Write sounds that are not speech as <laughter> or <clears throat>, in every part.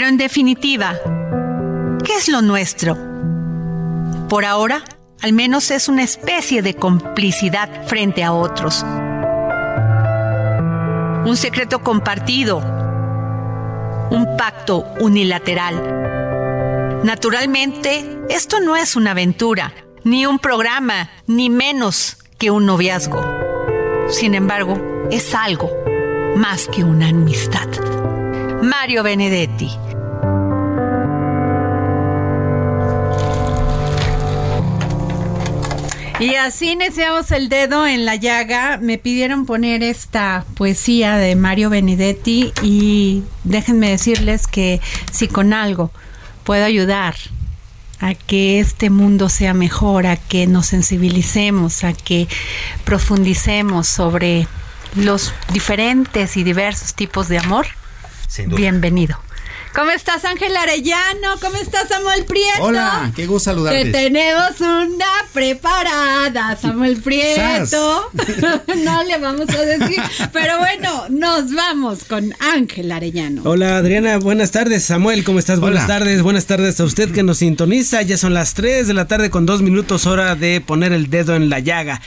Pero en definitiva, ¿qué es lo nuestro? Por ahora, al menos es una especie de complicidad frente a otros. Un secreto compartido. Un pacto unilateral. Naturalmente, esto no es una aventura ni un programa, ni menos que un noviazgo. Sin embargo, es algo más que una amistad. Mario Benedetti. Y así iniciamos el dedo en la llaga. Me pidieron poner esta poesía de Mario Benedetti y déjenme decirles que si con algo puedo ayudar a que este mundo sea mejor, a que nos sensibilicemos, a que profundicemos sobre los diferentes y diversos tipos de amor. Bienvenido. ¿Cómo estás, Ángel Arellano? ¿Cómo estás, Samuel Prieto? Hola, qué gusto saludarte. Que tenemos una preparada, Samuel Prieto. <laughs> <laughs> no le vamos a decir. Pero bueno, nos vamos con Ángel Arellano. Hola, Adriana. Buenas tardes. Samuel, ¿cómo estás? Buenas tardes. Buenas tardes a usted que nos sintoniza. Ya son las 3 de la tarde con dos minutos, hora de poner el dedo en la llaga.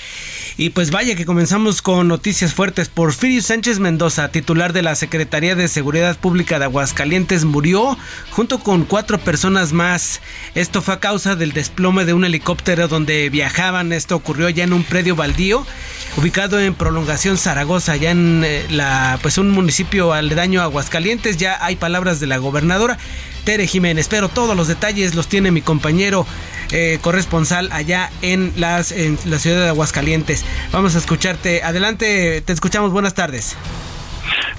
Y pues vaya que comenzamos con noticias fuertes. Porfirio Sánchez Mendoza, titular de la Secretaría de Seguridad Pública de Aguascalientes, murió junto con cuatro personas más. Esto fue a causa del desplome de un helicóptero donde viajaban. Esto ocurrió ya en un predio baldío ubicado en Prolongación Zaragoza, ya en eh, la pues un municipio aledaño a Aguascalientes. Ya hay palabras de la gobernadora Tere Jiménez, pero todos los detalles los tiene mi compañero eh, corresponsal allá en, las, en la ciudad de Aguascalientes. Vamos a escucharte. Adelante, te escuchamos. Buenas tardes.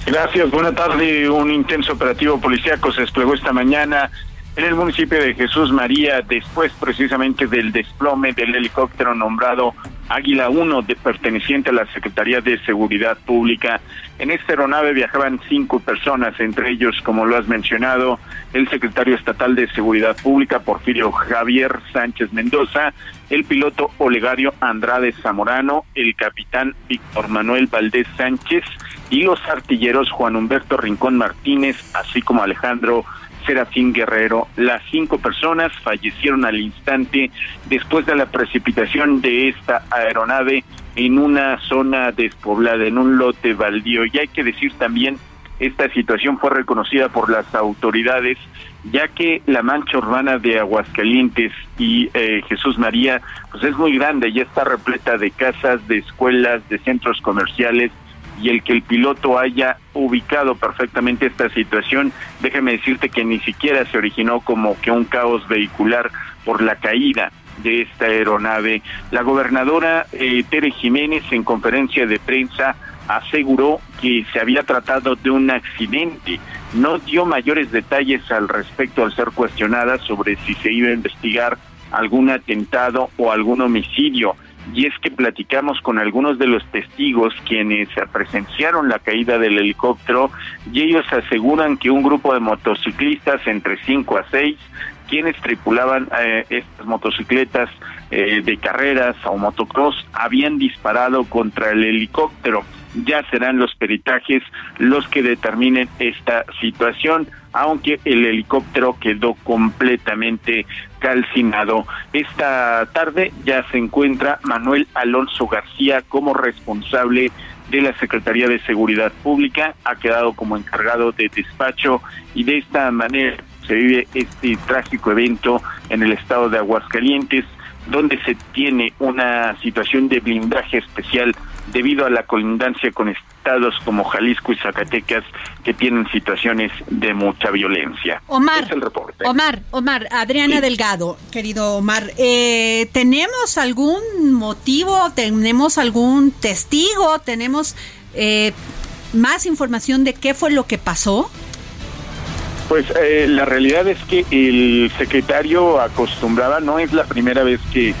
Gracias, buena tarde. Un intenso operativo policíaco se desplegó esta mañana en el municipio de Jesús María, después precisamente del desplome del helicóptero nombrado Águila 1, de, perteneciente a la Secretaría de Seguridad Pública. En esta aeronave viajaban cinco personas, entre ellos, como lo has mencionado, el secretario estatal de Seguridad Pública, Porfirio Javier Sánchez Mendoza, el piloto Olegario Andrade Zamorano, el capitán Víctor Manuel Valdés Sánchez y los artilleros Juan Humberto Rincón Martínez, así como Alejandro Serafín Guerrero. Las cinco personas fallecieron al instante después de la precipitación de esta aeronave en una zona despoblada, en un lote baldío. Y hay que decir también, esta situación fue reconocida por las autoridades, ya que la mancha urbana de Aguascalientes y eh, Jesús María, pues es muy grande, ya está repleta de casas, de escuelas, de centros comerciales, y el que el piloto haya ubicado perfectamente esta situación, déjame decirte que ni siquiera se originó como que un caos vehicular por la caída de esta aeronave. La gobernadora eh, Tere Jiménez en conferencia de prensa aseguró que se había tratado de un accidente. No dio mayores detalles al respecto al ser cuestionada sobre si se iba a investigar algún atentado o algún homicidio y es que platicamos con algunos de los testigos quienes presenciaron la caída del helicóptero y ellos aseguran que un grupo de motociclistas entre cinco a seis quienes tripulaban eh, estas motocicletas eh, de carreras o motocross habían disparado contra el helicóptero. Ya serán los peritajes los que determinen esta situación, aunque el helicóptero quedó completamente calcinado. Esta tarde ya se encuentra Manuel Alonso García como responsable de la Secretaría de Seguridad Pública, ha quedado como encargado de despacho y de esta manera se vive este trágico evento en el estado de Aguascalientes, donde se tiene una situación de blindaje especial debido a la colindancia con estados como Jalisco y Zacatecas que tienen situaciones de mucha violencia. Omar, Omar, Omar, Adriana Delgado, querido Omar, eh, ¿tenemos algún motivo, tenemos algún testigo, tenemos eh, más información de qué fue lo que pasó? Pues eh, la realidad es que el secretario acostumbraba, no es la primera vez que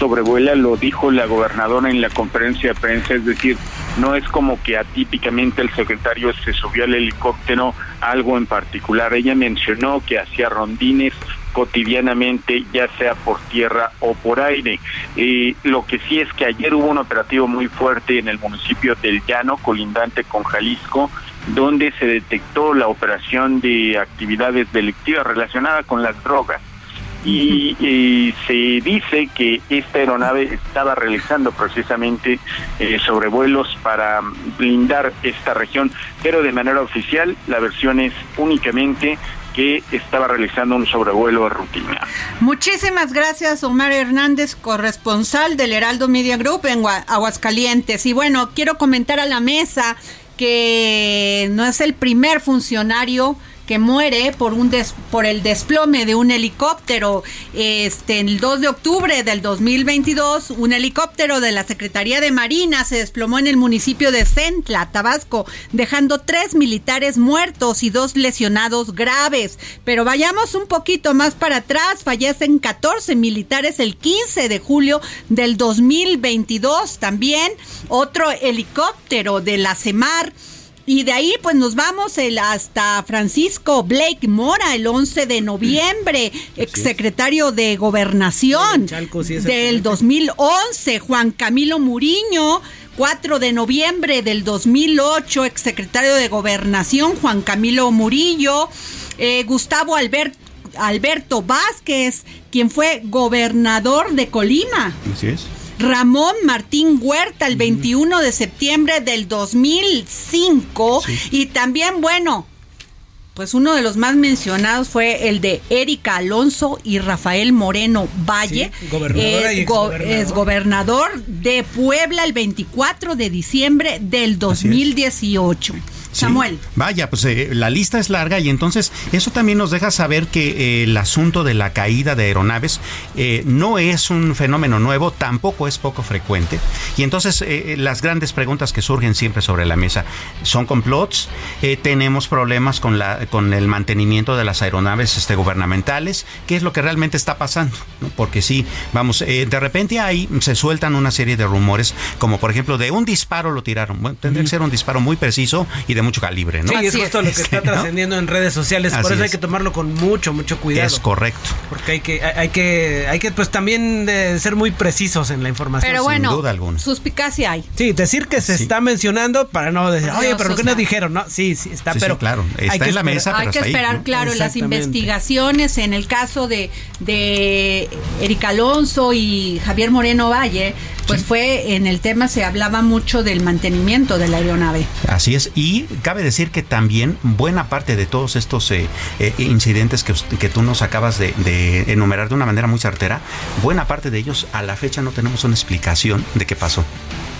sobrevuela, lo dijo la gobernadora en la conferencia de prensa, es decir, no es como que atípicamente el secretario se subió al helicóptero algo en particular. Ella mencionó que hacía rondines cotidianamente, ya sea por tierra o por aire. y lo que sí es que ayer hubo un operativo muy fuerte en el municipio del Llano, colindante con Jalisco, donde se detectó la operación de actividades delictivas relacionadas con las drogas y, se dice que esta aeronave estaba realizando precisamente eh, sobrevuelos para blindar esta región, pero de manera oficial la versión es únicamente que estaba realizando un sobrevuelo de rutina. Muchísimas gracias, Omar Hernández, corresponsal del Heraldo Media Group en Aguascalientes. Y bueno, quiero comentar a la mesa que no es el primer funcionario que muere por un por el desplome de un helicóptero. Este, el 2 de octubre del 2022, un helicóptero de la Secretaría de Marina se desplomó en el municipio de Centla, Tabasco, dejando tres militares muertos y dos lesionados graves. Pero vayamos un poquito más para atrás, fallecen 14 militares el 15 de julio del 2022. También otro helicóptero de la CEMAR y de ahí pues nos vamos el, hasta Francisco Blake Mora el 11 de noviembre, exsecretario de Gobernación del 2011, Juan Camilo Muriño. 4 de noviembre del 2008, exsecretario de Gobernación, Juan Camilo Murillo, eh, Gustavo Alberto Vázquez, quien fue gobernador de Colima. Así es. Ramón Martín Huerta el 21 de septiembre del 2005 y también, bueno, pues uno de los más mencionados fue el de Erika Alonso y Rafael Moreno Valle, es gobernador de Puebla el 24 de diciembre del 2018. Samuel. vaya, pues eh, la lista es larga y entonces eso también nos deja saber que eh, el asunto de la caída de aeronaves eh, no es un fenómeno nuevo, tampoco es poco frecuente. Y entonces las grandes preguntas que surgen siempre sobre la mesa son complots, tenemos problemas con, la, con el mantenimiento de las aeronaves este, gubernamentales, qué es lo que realmente está pasando, porque sí, vamos, de repente ahí se sueltan una serie de rumores, como por ejemplo de un disparo lo tiraron, bueno, tendría que ser un disparo muy preciso y de mucho calibre, ¿no? Sí, es justo lo que <laughs> está trascendiendo en redes sociales, por eso hay que tomarlo con mucho, mucho cuidado. Es correcto. Porque hay que, hay que, hay que pues también de ser muy precisos en la información. Pero bueno, Sin duda alguna. suspicacia hay. Sí, decir que se está mencionando para no decir, oye, pero ¿qué nos dijeron? No, sí, sí, está, pero claro, está en la mesa, Hay que esperar, claro, las investigaciones en el caso de, de Erika Alonso y Javier Moreno Valle, pues fue en el tema se hablaba mucho del mantenimiento de la aeronave. Así es, y cabe decir que también buena parte de todos estos eh, eh, incidentes que, que, tú nos acabas de, enumerar de una manera muy certera, buena parte de ellos a la fecha no tenemos una explicación de qué pasó.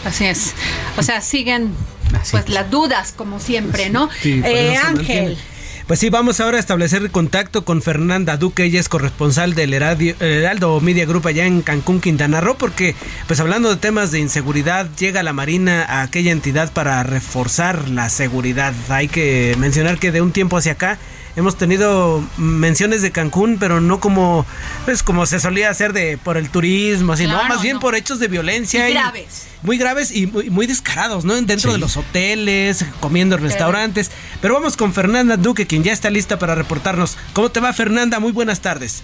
Así es. O sea, siguen pues las dudas como siempre, ¿no? eh, Ángel. Pues sí, vamos ahora a establecer contacto con Fernanda Duque, ella es corresponsal del Heraldo Media Group allá en Cancún, Quintana Roo, porque pues hablando de temas de inseguridad, llega la Marina a aquella entidad para reforzar la seguridad. Hay que mencionar que de un tiempo hacia acá hemos tenido menciones de Cancún, pero no como pues como se solía hacer de por el turismo, así, no, más bien por hechos de violencia y graves. Muy graves y muy, descarados, ¿no? Dentro de los hoteles, comiendo en restaurantes. Pero vamos con Fernanda Duque, quien ya está lista para reportarnos. ¿Cómo te va Fernanda? Muy buenas tardes.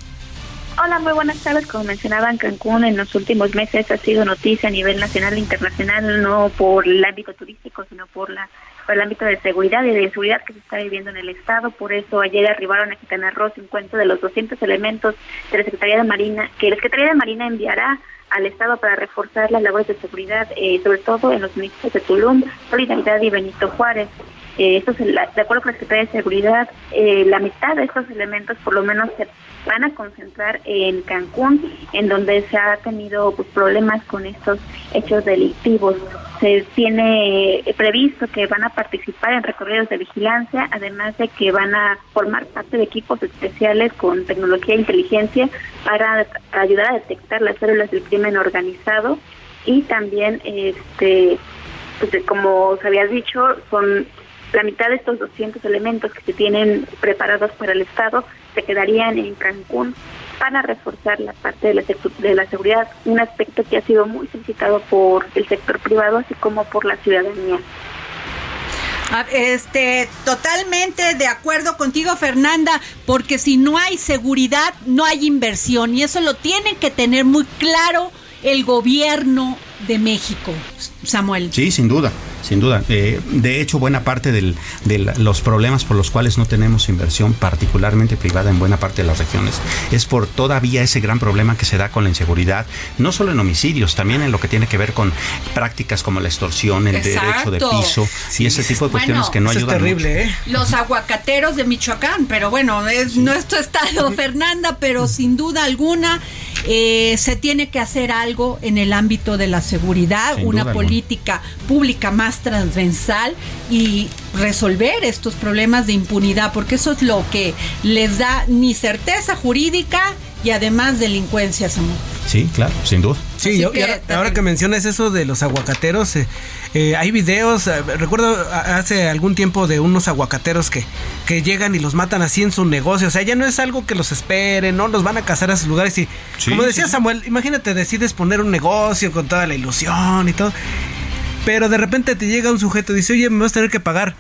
Hola, muy buenas tardes. Como mencionaban, Cancún en los últimos meses ha sido noticia a nivel nacional e internacional, no por el ámbito turístico, sino por la por el ámbito de seguridad y de seguridad que se está viviendo en el Estado. Por eso ayer arribaron a Quintana Roo 50 de los 200 elementos de la Secretaría de Marina, que la Secretaría de Marina enviará al Estado para reforzar las labores de seguridad, eh, sobre todo en los municipios de Tulum, Solidaridad y Benito Juárez. Eh, de acuerdo con la Secretaría de Seguridad, eh, la mitad de estos elementos por lo menos se van a concentrar en Cancún, en donde se ha tenido pues, problemas con estos hechos delictivos. Se tiene previsto que van a participar en recorridos de vigilancia, además de que van a formar parte de equipos especiales con tecnología e inteligencia para ayudar a detectar las células del crimen organizado y también este pues, como se había dicho son la mitad de estos 200 elementos que se tienen preparados para el Estado se quedarían en Cancún para reforzar la parte de la, de la seguridad, un aspecto que ha sido muy solicitado por el sector privado así como por la ciudadanía. Ah, este, totalmente de acuerdo contigo, Fernanda, porque si no hay seguridad, no hay inversión y eso lo tiene que tener muy claro el gobierno de México, Samuel. Sí, sin duda sin duda. Eh, de hecho, buena parte de los problemas por los cuales no tenemos inversión, particularmente privada en buena parte de las regiones, es por todavía ese gran problema que se da con la inseguridad, no solo en homicidios, también en lo que tiene que ver con prácticas como la extorsión, el derecho de piso y ese tipo de cuestiones que no ayudan. Es terrible, ¿eh? Los aguacateros de Michoacán, pero bueno, es nuestro estado, Fernanda, pero sin duda alguna eh, se tiene que hacer algo en el ámbito de la seguridad, una política pública más transversal y resolver estos problemas de impunidad, porque eso es lo que les da ni certeza jurídica y además delincuencia, Samuel. Sí, claro, sin duda. Sí, ahora, que mencionas eso de los aguacateros, eh, eh, hay videos, eh, recuerdo hace algún tiempo de unos aguacateros que, que llegan y los matan así en su negocio, o sea, ya no es algo que los esperen, no los van a cazar a esos lugares y como decía Samuel, imagínate, decides poner un negocio con toda la ilusión y todo, pero de repente te llega un sujeto y dice, oye, me vas a tener que pagar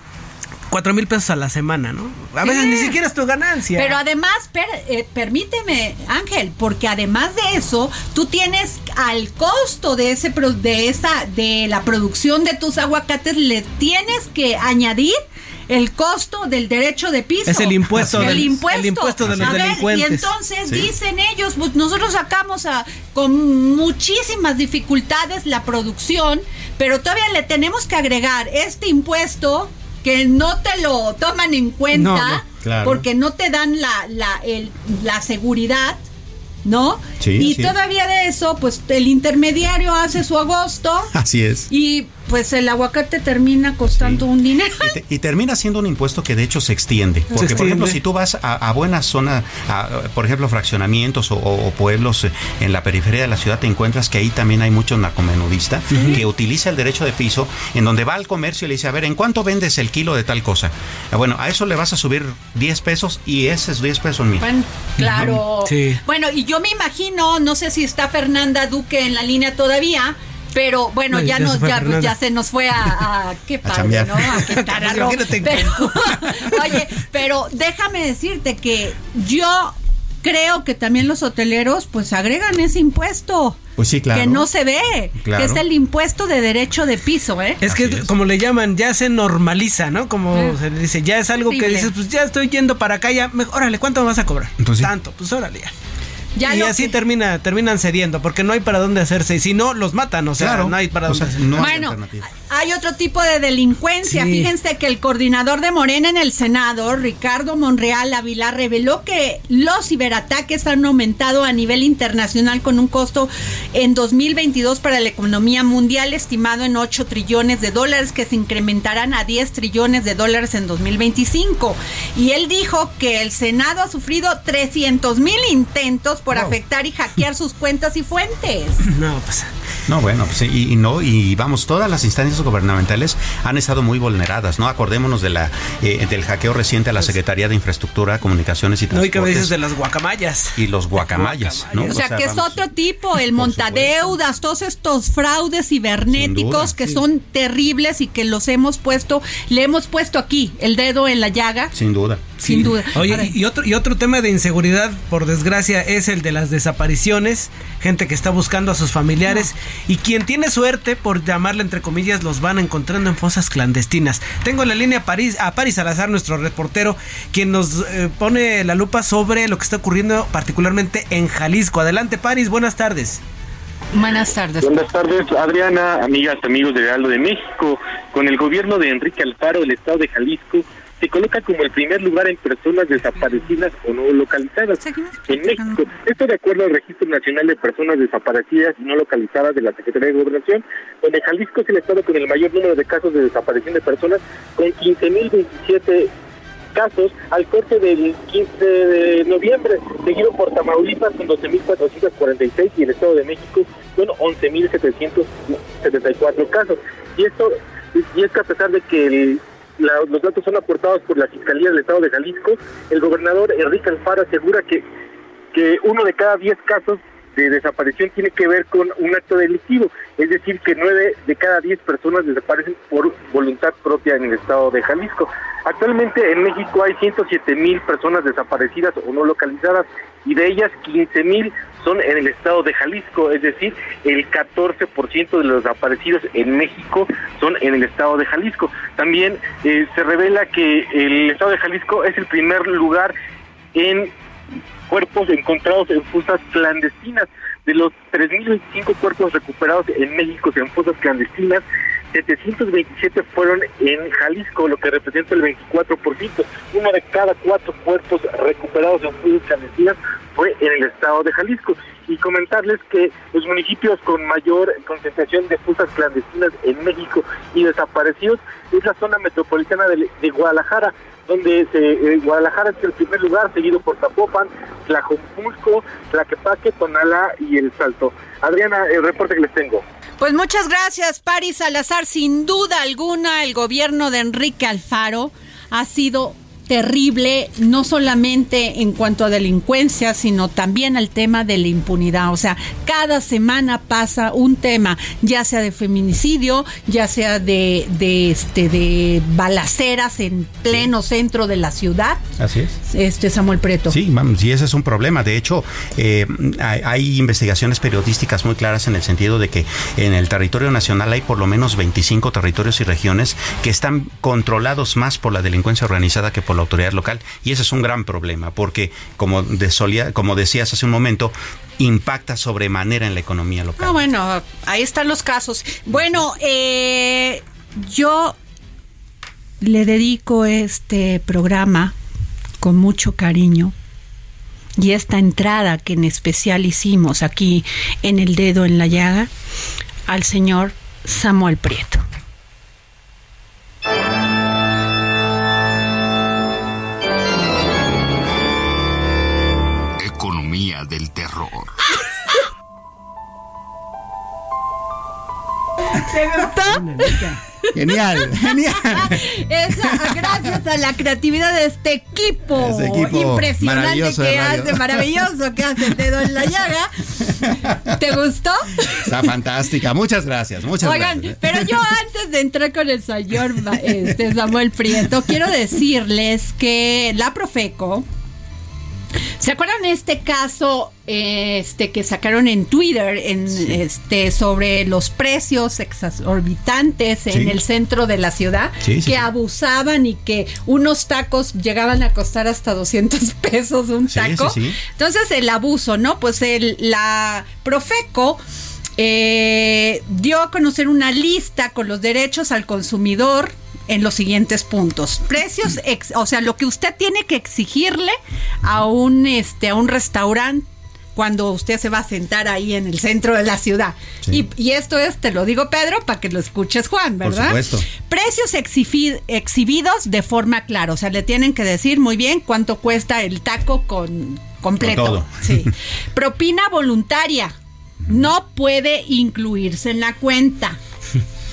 cuatro mil pesos a la semana, ¿no? A veces ni siquiera es tu ganancia. Pero además, eh, permíteme, Ángel, porque además de eso, tú tienes al costo de ese de esa de la producción de tus aguacates le tienes que añadir el costo del derecho de piso. Es el impuesto, del, impuesto. El impuesto de los delincuentes. y entonces dicen ellos, pues nosotros sacamos a, con muchísimas dificultades la producción, pero todavía le tenemos que agregar este impuesto que no te lo toman en cuenta porque no te dan la, la, el, la seguridad. ¿No? y todavía de eso, pues el intermediario hace su agosto. <laughs> Así es. Y pues el aguacate termina costando un dinero. Y, termina siendo un impuesto que de hecho se extiende. Porque, por ejemplo, si tú vas a, buena zona, por ejemplo, fraccionamientos o, pueblos en la periferia de la ciudad, te encuentras que ahí también hay muchos narcomenudistas que utiliza el derecho de piso, en donde va al comercio y le dice, a ver, ¿en cuánto vendes el kilo de tal cosa? Ah, bueno, a eso le vas a subir 10 pesos y ese es 10 pesos míos. Bueno, claro. Bueno, y yo me imagino, no sé si está Fernanda Duque en la línea todavía, pero bueno, ya, nos, ya, ya, se nos fue a, qué padre, ¿no? A Quintana <laughs> pero, <laughs> oye, pero déjame decirte que yo creo que también los hoteleros pues agregan ese impuesto. Pues sí, claro. Que no se ve, que es el impuesto de derecho de piso, ¿eh? Es que, como le llaman, ya se normaliza, ¿no? Como se le dice, ya es algo que dices, pues ya estoy yendo para acá, ya, órale, ¿cuánto me vas a cobrar? Tanto, pues órale ya y así termina, terminan cediendo, porque no hay para dónde hacerse. Y si no, los matan, o sea, no hay para dónde hacerse. bueno, hay otro tipo de delincuencia. Fíjense que el coordinador de Morena en el Senado, Ricardo Monreal Ávila, reveló que los ciberataques han aumentado a nivel internacional con un costo en 2022 para la economía mundial estimado en 8 trillones de dólares, que se incrementarán a 10 trillones de dólares en 2025. Y él dijo que el Senado ha sufrido 300 mil intentos por afectar y hackear sus cuentas y fuentes. <laughs> No, pues. No, bueno, pues y, no, y vamos, todas las instancias gubernamentales han estado muy vulneradas, ¿no? Acordémonos de la eh, del hackeo reciente a la pues Secretaría de Infraestructura, Comunicaciones y Transportes. No, y que a veces de las guacamayas. Y los guacamayas, ¿no? O sea, que es otro tipo, el montadeudas, todos estos fraudes cibernéticos que son terribles y que los hemos puesto, le hemos puesto aquí el dedo en la llaga. Sin duda. Sin duda. Oye, y otro, y otro tema de inseguridad, por desgracia, es el de las desapariciones, gente que está buscando a sus familiares y quien tiene suerte, por llamarle entre comillas, los van encontrando en fosas clandestinas. Tengo en la línea a París, a París Salazar, nuestro reportero, quien nos eh, pone la lupa sobre lo que está ocurriendo particularmente en Jalisco. Adelante, París, buenas tardes. Buenas tardes. Buenas tardes, Adriana, amigas, amigos de Realdo de México. Con el gobierno de Enrique Alfaro, el estado de Jalisco se coloca como el primer lugar en personas desaparecidas o no localizadas en México. Esto de acuerdo al Registro Nacional de Personas Desaparecidas y No Localizadas de la Secretaría de Gobernación, donde Jalisco es el estado con el mayor número de casos de desaparición de personas, con 15.027 casos al corte del 15 de noviembre, seguido por Tamaulipas con 12.446 y el Estado de México con 11.774 casos. Y esto y es que a pesar de que el los datos son aportados por la Fiscalía del Estado de Jalisco. El gobernador Enrique Alfaro asegura que, que uno de cada diez casos de desaparición tiene que ver con un acto delictivo, es decir, que nueve de cada diez personas desaparecen por voluntad propia en el estado de Jalisco. Actualmente en México hay 107 mil personas desaparecidas o no localizadas y de ellas 15 mil son en el estado de Jalisco, es decir, el 14% de los desaparecidos en México son en el estado de Jalisco. También eh, se revela que el estado de Jalisco es el primer lugar en cuerpos encontrados en fosas clandestinas. De los 3.025 cuerpos recuperados en México en fosas clandestinas, 727 fueron en Jalisco, lo que representa el 24%. Uno de cada cuatro cuerpos recuperados en clandestinas fue en el estado de Jalisco. Y comentarles que los municipios con mayor concentración de fosas clandestinas en México y desaparecidos es la zona metropolitana de, Guadalajara, donde se, eh, Guadalajara es el primer lugar, seguido por Zapopan, Tlajomulco, Tlaquepaque, Tonala y El Salto. Adriana, el reporte que les tengo. Pues muchas gracias, Paris Salazar. Sin duda alguna, el gobierno de Enrique Alfaro ha sido terrible, no solamente en cuanto a delincuencia, sino también al tema de la impunidad. O sea, cada semana pasa un tema, ya sea de feminicidio, ya sea de, de este de balaceras en pleno centro de la ciudad. Así es. Este Samuel Preto. Sí, vamos, y ese es un problema. De hecho, eh, hay, hay, investigaciones periodísticas muy claras en el sentido de que en el territorio nacional hay por lo menos 25 territorios y regiones que están controlados más por la delincuencia organizada que por la autoridad local y ese es un gran problema porque como, de como decías hace un momento impacta sobremanera en la economía local. Bueno, ahí están los casos. Bueno, eh, yo le dedico este programa con mucho cariño y esta entrada que en especial hicimos aquí en el dedo en la llaga al señor Samuel Prieto. Genial, <laughs> genial. gracias a la creatividad de este equipo, impresionante que hace, maravilloso que hace el dedo en la llaga. ¿Te gustó? Está fantástica, muchas gracias, muchas Oigan, pero yo antes de entrar con el señor este, Samuel Prieto, quiero decirles que la Profeco ¿Se acuerdan este caso este que sacaron en Twitter en este sobre los precios exorbitantes en el centro de la ciudad que abusaban y que unos tacos llegaban a costar hasta 200 <laughs> pesos un taco? Entonces el abuso, ¿no? Pues el, la Profeco eh, dio a conocer una lista con los derechos al consumidor en los siguientes puntos. Precios, o sea, lo que usted tiene que exigirle a un este a un restaurante cuando usted se va a sentar ahí en el centro de la ciudad. Y, esto es, te lo digo Pedro, para que lo escuches Juan, ¿verdad? Por supuesto. Precios exhibidos de forma clara, o sea, le tienen que decir muy bien cuánto cuesta el taco con completo. Con todo. Sí. <laughs> Propina voluntaria no puede incluirse en la cuenta.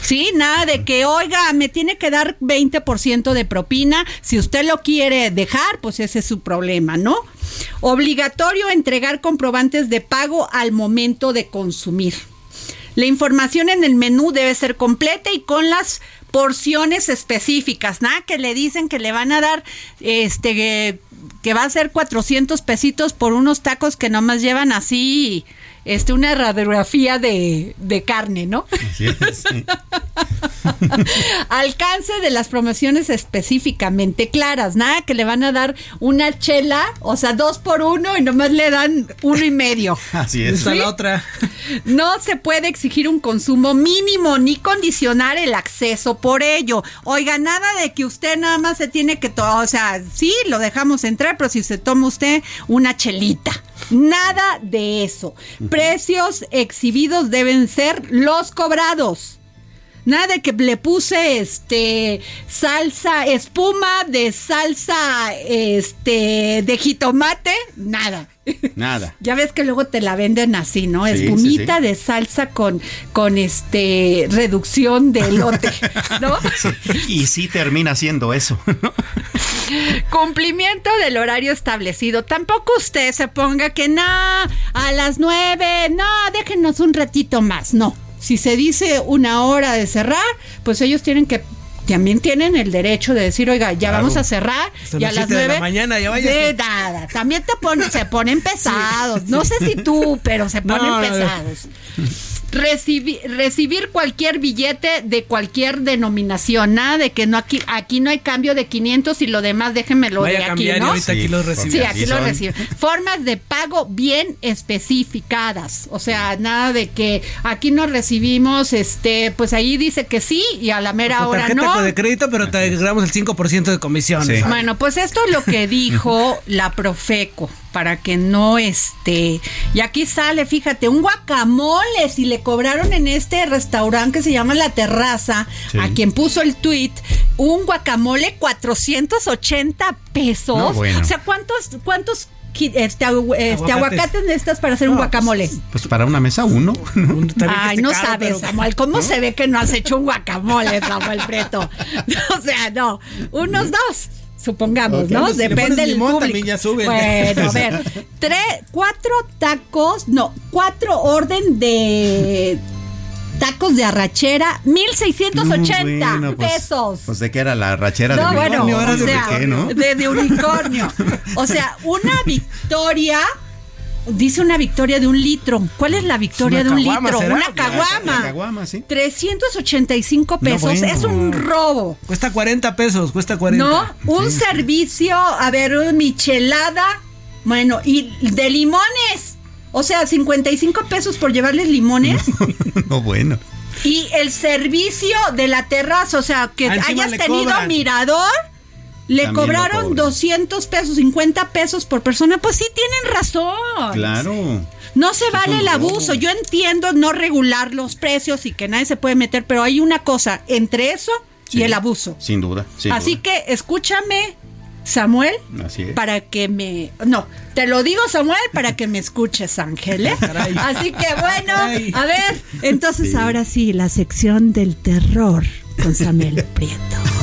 Sí, nada de que, oiga, me tiene que dar 20% de propina. Si usted lo quiere dejar, pues ese es su problema, ¿no? Obligatorio entregar comprobantes de pago al momento de consumir. La información en el menú debe ser completa y con las porciones específicas, nada que le dicen que le van a dar este que, que va a ser 400 pesitos por unos tacos que nomás llevan así este, una radiografía de, de carne, ¿no? Así es, sí. <laughs> Alcance de las promociones específicamente claras, nada que le van a dar una chela, o sea, dos por uno y nomás le dan uno y medio. <laughs> Así es. ¿Sí? la otra. No se puede exigir un consumo mínimo ni condicionar el acceso por ello. Oiga, nada de que usted nada más se tiene que o sea, sí, lo dejamos entrar, pero si se toma usted una chelita. Nada de eso. Precios exhibidos deben ser los cobrados. Nada de que le puse este salsa, espuma de salsa este de jitomate, nada. Nada. <laughs> Ya ves que luego te la venden así, ¿no? Sí, Espumita sí, sí. de salsa con, con este reducción de elote, <laughs> ¿no? Y sí termina siendo eso. ¿no? Cumplimiento del horario establecido. Tampoco usted se ponga que no, a las nueve, no, déjenos un ratito más. No. Si se dice una hora de cerrar, pues ellos tienen que también tienen el derecho de decir, oiga, ya Claro. vamos a cerrar, y a las siete de la nueve. mañana, ya váyase. De nada. También te ponen, se ponen <laughs> pesados. No sé si tú, pero se No, ponen no, no. Recibir, recibir cualquier billete de cualquier denominación, nada de que no aquí aquí no hay cambio de 500 y lo demás déjenmelo Vaya de aquí, ¿no? ahorita aquí Sí, lo. Sí, aquí lo reciben. Formas de pago bien especificadas. O sea, nada de que aquí nos recibimos, este, pues ahí dice que sí y a la mera Tu hora no. de crédito, pero te agregamos el 5% de comisión. Sí. Bueno, pues esto es lo que dijo la Profeco para que no esté. Y aquí sale, fíjate, un guacamole si le cobraron en este restaurante que se llama La Terraza, Sí. a quien puso el tweet, un guacamole 480 pesos. No, bueno. O sea, ¿cuántos cuántos este, este, Aguacates. necesitas para hacer un No, guacamole? Pues para una mesa uno. ¿no? Un- Ay, no caro, sabes, pero- Samuel. ¿Cómo se ve que no has hecho un guacamole, Samuel Preto? <laughs> o sea, no. Unos dos, supongamos, ¿no? pues, si Depende del limón, público. también ya sube. Bueno, a ver. <laughs> Tres, cuatro tacos, no, cuatro orden de tacos de arrachera, 1680 Bueno, pues, pesos. Pues de qué era la rachera No, de bueno, unicornio, o ¿era de sea, qué, no? de, de unicornio. <laughs> O sea, una victoria, dice una victoria de un litro. ¿Cuál es la victoria Una de un caguama, litro? ¿será? Una caguama. la caguama, sí. 385 pesos. bueno. Es un robo. Cuesta 40 pesos, cuesta 40. ¿No? Un servicio, a ver, una michelada. Bueno, y de limones. O sea, 55 pesos por llevarles limones. <laughs> No, bueno. y el servicio de la terraza, o sea, que Ah, encima hayas tenido cobran. mirador. Le También cobraron cobran. 200 pesos, 50 pesos por persona. Pues sí, tienen razón. Claro. No se vale el abuso. Yo entiendo no regular los precios y que nadie se puede meter, pero hay una cosa entre eso y el abuso. Sin duda. sin Así duda. que escúchame, Samuel, Así es. para que me... No, te lo digo, Samuel, para que me escuches, Ángel. ¿eh? <laughs> Así que bueno, a ver, entonces Sí. ahora sí, la sección del terror con Samuel Prieto.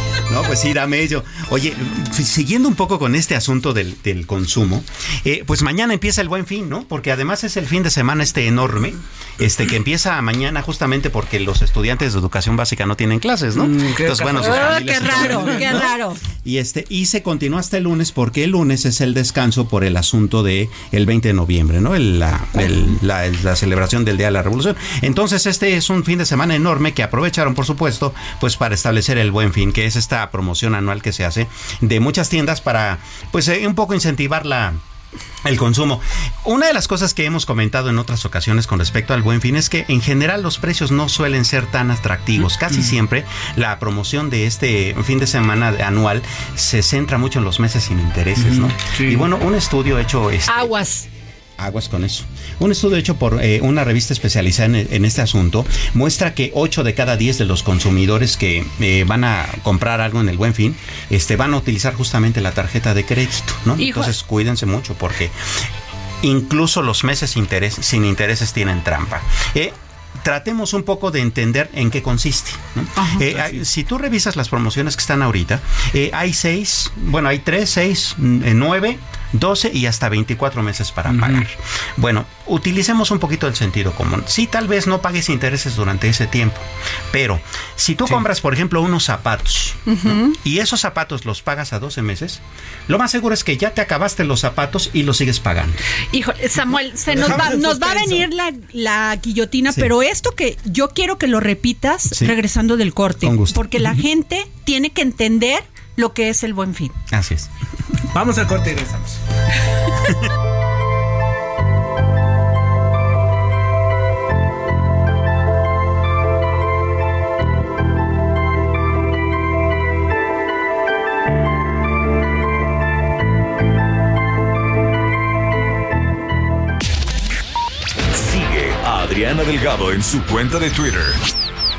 No, pues sí, dame ello. Oye, f- siguiendo un poco con este asunto del, del consumo, eh, pues mañana empieza el buen fin, ¿no? Porque además es el fin de semana este enorme, este que empieza mañana justamente porque los estudiantes de educación básica no tienen clases, ¿no? Mm, qué Entonces, bueno, sus familias qué raro, el- qué ¿no? raro. Y este y se continúa hasta el lunes porque el lunes es el descanso por el asunto de el 20 de noviembre, ¿no? El- la, el- la- la celebración del Día de la Revolución. Entonces este es un fin de semana enorme que aprovecharon, por supuesto, pues para establecer el Buen Fin, que es esta promoción anual que se hace de muchas tiendas para, pues, eh, un poco incentivar la el consumo. Una de las cosas que hemos comentado en otras ocasiones con respecto al buen fin es que en general los precios no suelen ser tan atractivos. Casi siempre la promoción de este fin de semana anual se centra mucho en los meses sin intereses, ¿no? sí. Y bueno, un estudio hecho... este, Aguas. Aguas con eso. Un estudio hecho por eh, una revista especializada en, este asunto muestra que 8 de cada 10 de los consumidores que eh, van a comprar algo en el buen fin este, van a utilizar justamente la tarjeta de crédito, ¿no? Entonces cuídense mucho porque incluso los meses sin intereses tienen trampa. Eh, tratemos un poco de entender en qué consiste. si tú revisas las promociones que están ahorita, hay seis, bueno, hay tres, seis, nueve 12 y hasta 24 meses para pagar. Bueno, utilicemos un poquito el sentido común. Sí, tal vez no pagues intereses durante ese tiempo, pero si tú compras, por ejemplo, unos zapatos y esos zapatos los pagas a 12 meses, lo más seguro es que ya te acabaste los zapatos y los sigues pagando. Hijo, Samuel, se nos va, nos va a venir la, guillotina, pero esto que yo quiero que lo repitas regresando del corte, porque la gente tiene que entender lo que es el buen fin. Así es. Vamos al corte y regresamos. Sigue a Adriana Delgado en su cuenta de Twitter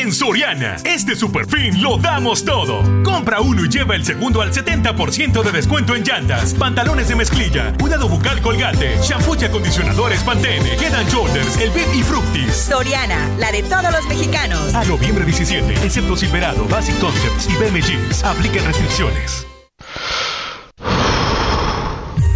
En Soriana, este super fin lo damos todo. Compra uno y lleva el segundo al 70% de descuento en llantas, pantalones de mezclilla, cuidado bucal colgate, shampoo y acondicionadores Pantene, Head Shoulders, El Bit y Fructis. Soriana, la de todos los mexicanos. A noviembre 17, excepto Silverado, Basic Concepts y BM Jeans. Apliquen restricciones.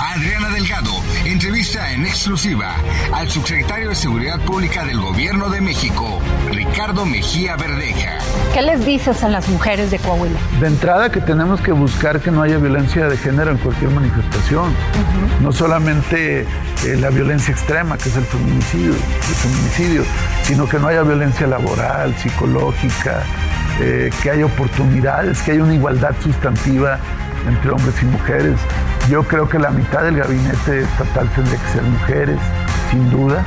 Adriana Delgado entrevista en exclusiva al subsecretario de Seguridad Pública del Gobierno de México, Ricardo Mejía Verdeja. ¿Qué les dices a las mujeres de Coahuila? De entrada que tenemos que buscar que no haya violencia de género en cualquier manifestación. No solamente eh, la violencia extrema, que es el feminicidio, el feminicidio, sino que no haya violencia laboral, psicológica, eh, que haya oportunidades, que haya una igualdad sustantiva entre hombres y mujeres. Yo creo que la mitad del gabinete estatal tendría que ser mujeres, sin duda.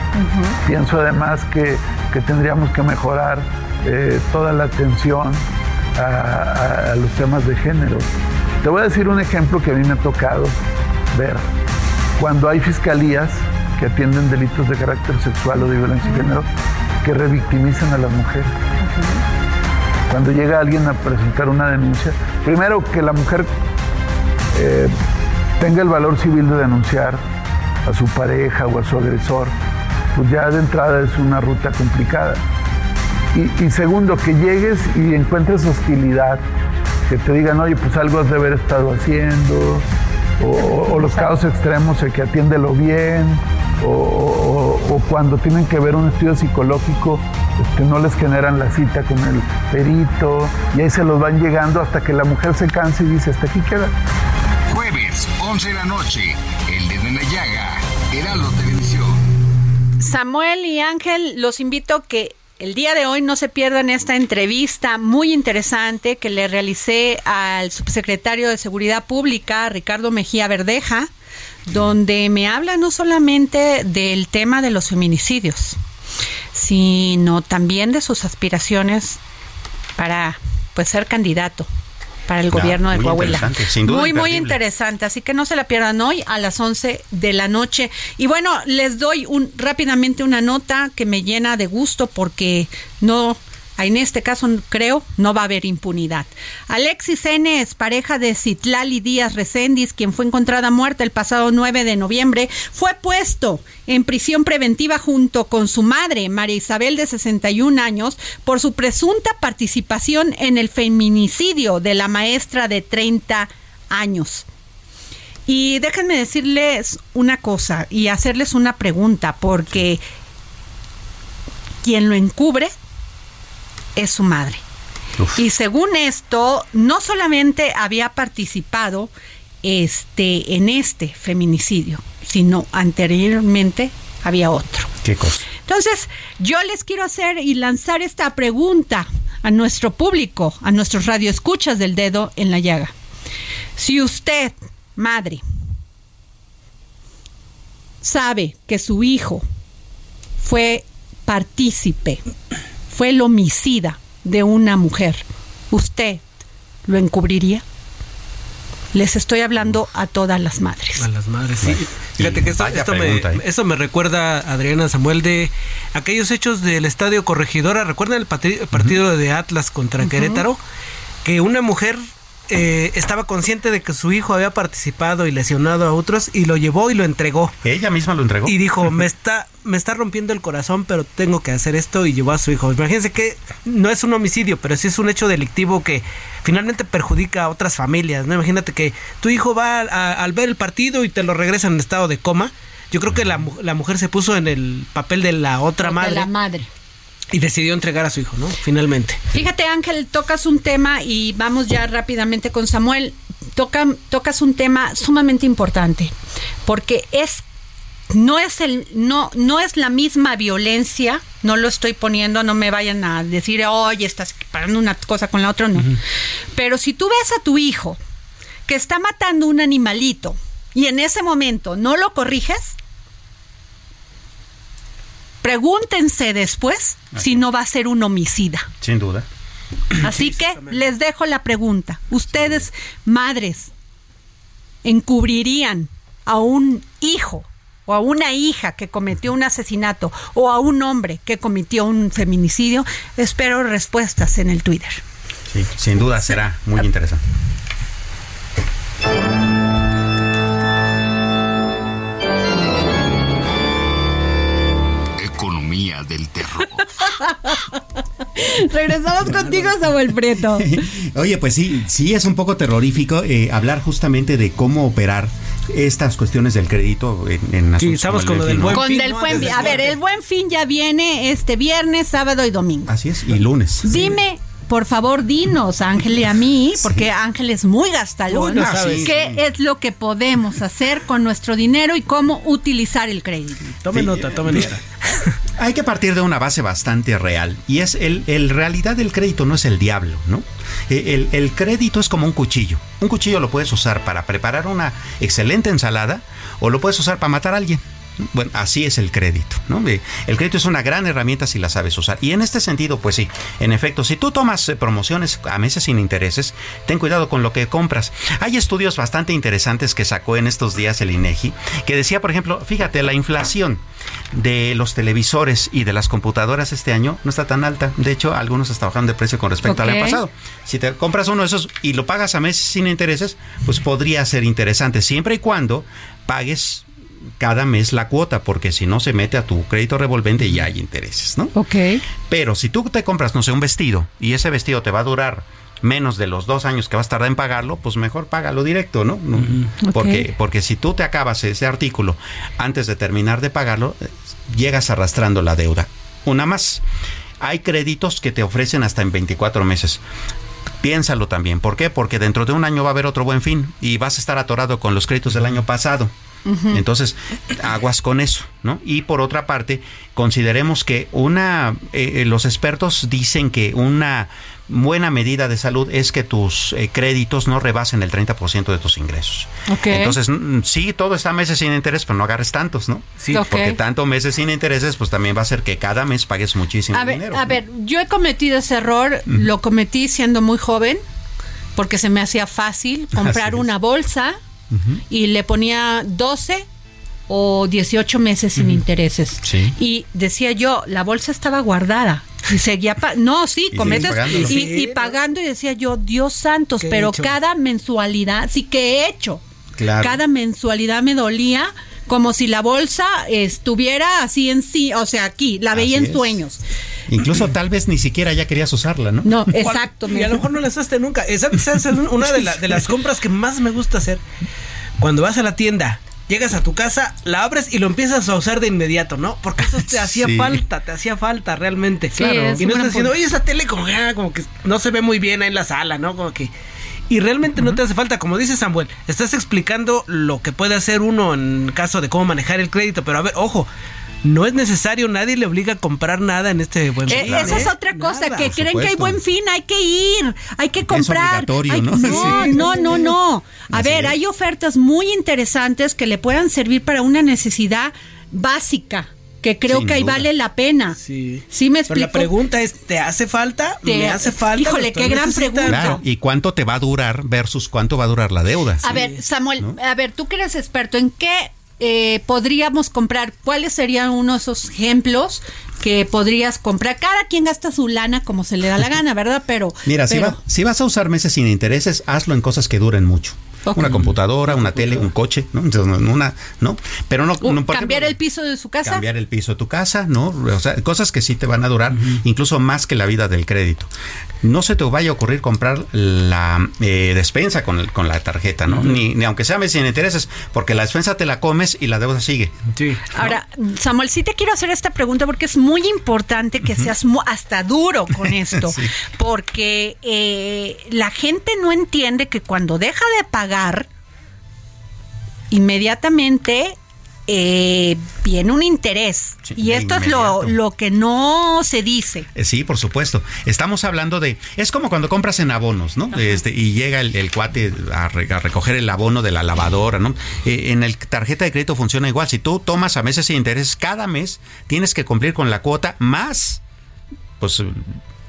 Pienso además que, tendríamos que mejorar eh, toda la atención a, los temas de género. Te voy a decir un ejemplo que a mí me ha tocado ver. Cuando hay fiscalías que atienden delitos de carácter sexual o de violencia de género, que revictimizan a las mujeres. cuando llega alguien a presentar una denuncia, primero que la mujer eh, tenga el valor civil de denunciar a su pareja o a su agresor, pues ya de entrada es una ruta complicada. Y, segundo, que llegues y encuentres hostilidad, que te digan, oye, pues algo has de haber estado haciendo, o, los casos extremos, el que atiéndelo bien, o, cuando tienen que ver un estudio psicológico, que este, no les generan la cita con el perito, y ahí se los van llegando hasta que la mujer se cansa y dice, hasta aquí queda. Jueves, 11 de la noche, El Dedo en la Llaga, Heraldo Televisión. Samuel y Ángel, los invito que el día de hoy no se pierdan esta entrevista muy interesante que le realicé al subsecretario de Seguridad Pública, Ricardo Mejía Verdeja, donde me habla no solamente del tema de los feminicidios, sino también de sus aspiraciones para pues ser candidato para el gobierno de Coahuila. muy, muy interesante. Así que no se la pierdan hoy a las 11 de la noche. Y bueno, les doy un, rápidamente una nota que me llena de gusto porque no en este caso creo no va a haber impunidad. Alexis N. es pareja de Citlali Díaz Recendis, quien fue encontrada muerta el pasado 9 de noviembre, fue puesto en prisión preventiva junto con su madre, María Isabel de 61 años, por su presunta participación en el feminicidio de la maestra de 30 años. Y déjenme decirles una cosa y hacerles una pregunta, porque quien lo encubre es su madre. Y según esto, no solamente había participado este, en este feminicidio, sino anteriormente había otro. ¿Qué cosa? Entonces, yo les quiero hacer y lanzar esta pregunta a nuestro público, a nuestros radioescuchas del dedo en la llaga. Si usted, madre, sabe que su hijo fue partícipe fue el homicida de una mujer, ¿usted lo encubriría? Les estoy hablando a todas las madres. A las madres, sí. Fíjate que esto, me, ¿eh? me, recuerda, Adriana Samuel, de aquellos hechos del Estadio Corregidora. ¿Recuerdan el partido de Atlas contra Querétaro? Que una mujer eh, estaba consciente de que su hijo había participado y lesionado a otros y lo llevó y lo entregó. Ella misma lo entregó. Y dijo, <laughs> me está, me está rompiendo el corazón, pero tengo que hacer esto y llevó a su hijo. Imagínense que no es un homicidio, pero sí es un hecho delictivo que finalmente perjudica a otras familias. ¿no? Imagínate que tu hijo va al ver el partido y te lo regresa en estado de coma. Yo creo que la, la mujer se puso en el papel de la otra madre. De la madre. Y decidió entregar a su hijo, ¿no? Finalmente. Fíjate, Ángel, tocas un tema y vamos ya rápidamente con Samuel. Toca, tocas un tema sumamente importante, porque es no es el no no es la misma violencia no lo estoy poniendo no me vayan a decir oye estás parando una cosa con la otra no pero si tú ves a tu hijo que está matando un animalito y en ese momento no lo corriges pregúntense después si no va a ser un homicida. Sin duda. Así que les dejo la pregunta. Ustedes, madres, encubrirían a un hijo o a una hija que cometió un asesinato o a un hombre que cometió un feminicidio? Espero respuestas en el Twitter. Sí, sin duda será muy interesante. <laughs> Regresamos contigo, Samuel Prieto. <laughs> Oye, pues sí, sí es un poco terrorífico eh, hablar justamente de cómo operar estas cuestiones del crédito en, en estamos con lo del buen fin. A ver, el buen fin ya viene este viernes, sábado y domingo. Así es, y lunes. Dime por favor, dinos, Ángel y a mí, porque Ángel es muy gastalón, qué es lo que podemos hacer con nuestro dinero y cómo utilizar el crédito. Tome nota, tome nota. Hay que partir de una base bastante real y es el, el realidad del crédito no es el diablo, ¿no? E, el, el, crédito es como un cuchillo. Un cuchillo lo puedes usar para preparar una excelente ensalada o lo puedes usar para matar a alguien. Bueno, así es el crédito, ¿no? El crédito es una gran herramienta si la sabes usar. Y en este sentido, pues sí, en efecto, si tú tomas eh, promociones a meses sin intereses, ten cuidado con lo que compras. Hay estudios bastante interesantes que sacó en estos días el INEGI, que decía, por ejemplo, fíjate, la inflación de los televisores y de las computadoras este año no está tan alta. De hecho, algunos están bajando de precio con respecto al año pasado. Si te compras uno de esos y lo pagas a meses sin intereses, pues podría ser interesante, siempre y cuando pagues cada mes la cuota, porque si no se mete a tu crédito revolvente y hay intereses, ¿no? Ok. Pero si tú te compras, no sé, un vestido y ese vestido te va a durar menos de los dos años que vas a tardar en pagarlo, pues mejor págalo directo, ¿no? Porque, porque si tú te acabas ese artículo antes de terminar de pagarlo, llegas arrastrando la deuda. Una más, hay créditos que te ofrecen hasta en 24 meses. Piénsalo también. ¿Por qué? Porque dentro de un año va a haber otro buen fin y vas a estar atorado con los créditos del año pasado. Entonces, aguas con eso, ¿no? Y por otra parte, consideremos que una, eh, eh, los expertos dicen que una buena medida de salud es que tus eh, créditos no rebasen el 30% de tus ingresos. Entonces, sí, todo está meses sin interés, pero no agarres tantos, ¿no? Sí, porque tanto meses sin intereses, pues también va a ser que cada mes pagues muchísimo a ver, dinero. A ver, yo he cometido ese error, lo cometí siendo muy joven, porque se me hacía fácil <laughs> comprar una bolsa y le ponía 12 o 18 meses sin intereses. Y decía yo, la bolsa estaba guardada. Y seguía, no, sí, cometes y, pagando y decía yo, Dios santos, pero cada mensualidad, sí que he hecho. Cada mensualidad me dolía como si la bolsa estuviera así en sí, o sea, aquí, la veía en sueños. Incluso <clears throat> tal vez ni siquiera ya querías usarla, ¿no? No, exacto. Y a lo mejor no la usaste nunca. Esa, es una de, de las <laughs> compras que más me gusta hacer. Cuando vas a la tienda llegas a tu casa, la abres y lo empiezas a usar de inmediato, ¿no? Porque eso te <laughs> hacía falta, te hacía falta realmente. claro. Y no estás diciendo, oye, esa tele como, ah, como, que no se ve muy bien ahí en la sala, ¿no? Como que... Y realmente no te hace falta, como dice Samuel, estás explicando lo que puede hacer uno en caso de cómo manejar el crédito, pero a ver, ojo, no es necesario, nadie le obliga a comprar nada en este buen fin. Eh, esa es otra cosa, que creen que hay buen fin, hay que ir, hay que comprar. Es ¿no? <laughs> No, no, no, no. A ver, hay ofertas muy interesantes que le puedan servir para una necesidad básica que creo que ahí vale la pena. Sí. Sí me explico. Pero la pregunta es, ¿te hace falta? ¿Me hace falta? Híjole, qué gran pregunta. Claro, ¿y cuánto te va a durar versus cuánto va a durar la deuda? A ver, Samuel, a ver, tú que eres experto, ¿en qué eh, podríamos comprar? ¿Cuáles serían uno de esos ejemplos que podrías comprar? Cada quien gasta su lana como se le da la <laughs> gana, ¿verdad? Pero... Mira, Si, si vas a usar meses sin intereses, hazlo en cosas que duren mucho. Una computadora, una tele, un coche, ¿no? Una, ¿no? Pero no, cambiar el piso de su casa. Cambiar el piso de tu casa, ¿no? O sea, cosas que sí te van a durar, incluso más que la vida del crédito. No se te vaya a ocurrir comprar la eh, despensa con, con la tarjeta, ¿no? ni, ni, aunque sea sin intereses, porque la despensa te la comes y la deuda sigue. Sí. Ahora, Samuel, sí te quiero hacer esta pregunta porque es muy importante que seas hasta duro con <laughs> esto, porque eh, la gente no entiende que cuando deja de pagar inmediatamente eh, viene un interés. y esto es lo, lo, que no se dice. Eh, sí, por supuesto. Estamos hablando de... Es como cuando compras en abonos, ¿no? Este, y llega el, cuate a, recoger el abono de la lavadora, ¿no? Eh, en el tarjeta de crédito funciona igual. Si tú tomas a meses sin intereses, cada mes tienes que cumplir con la cuota más pues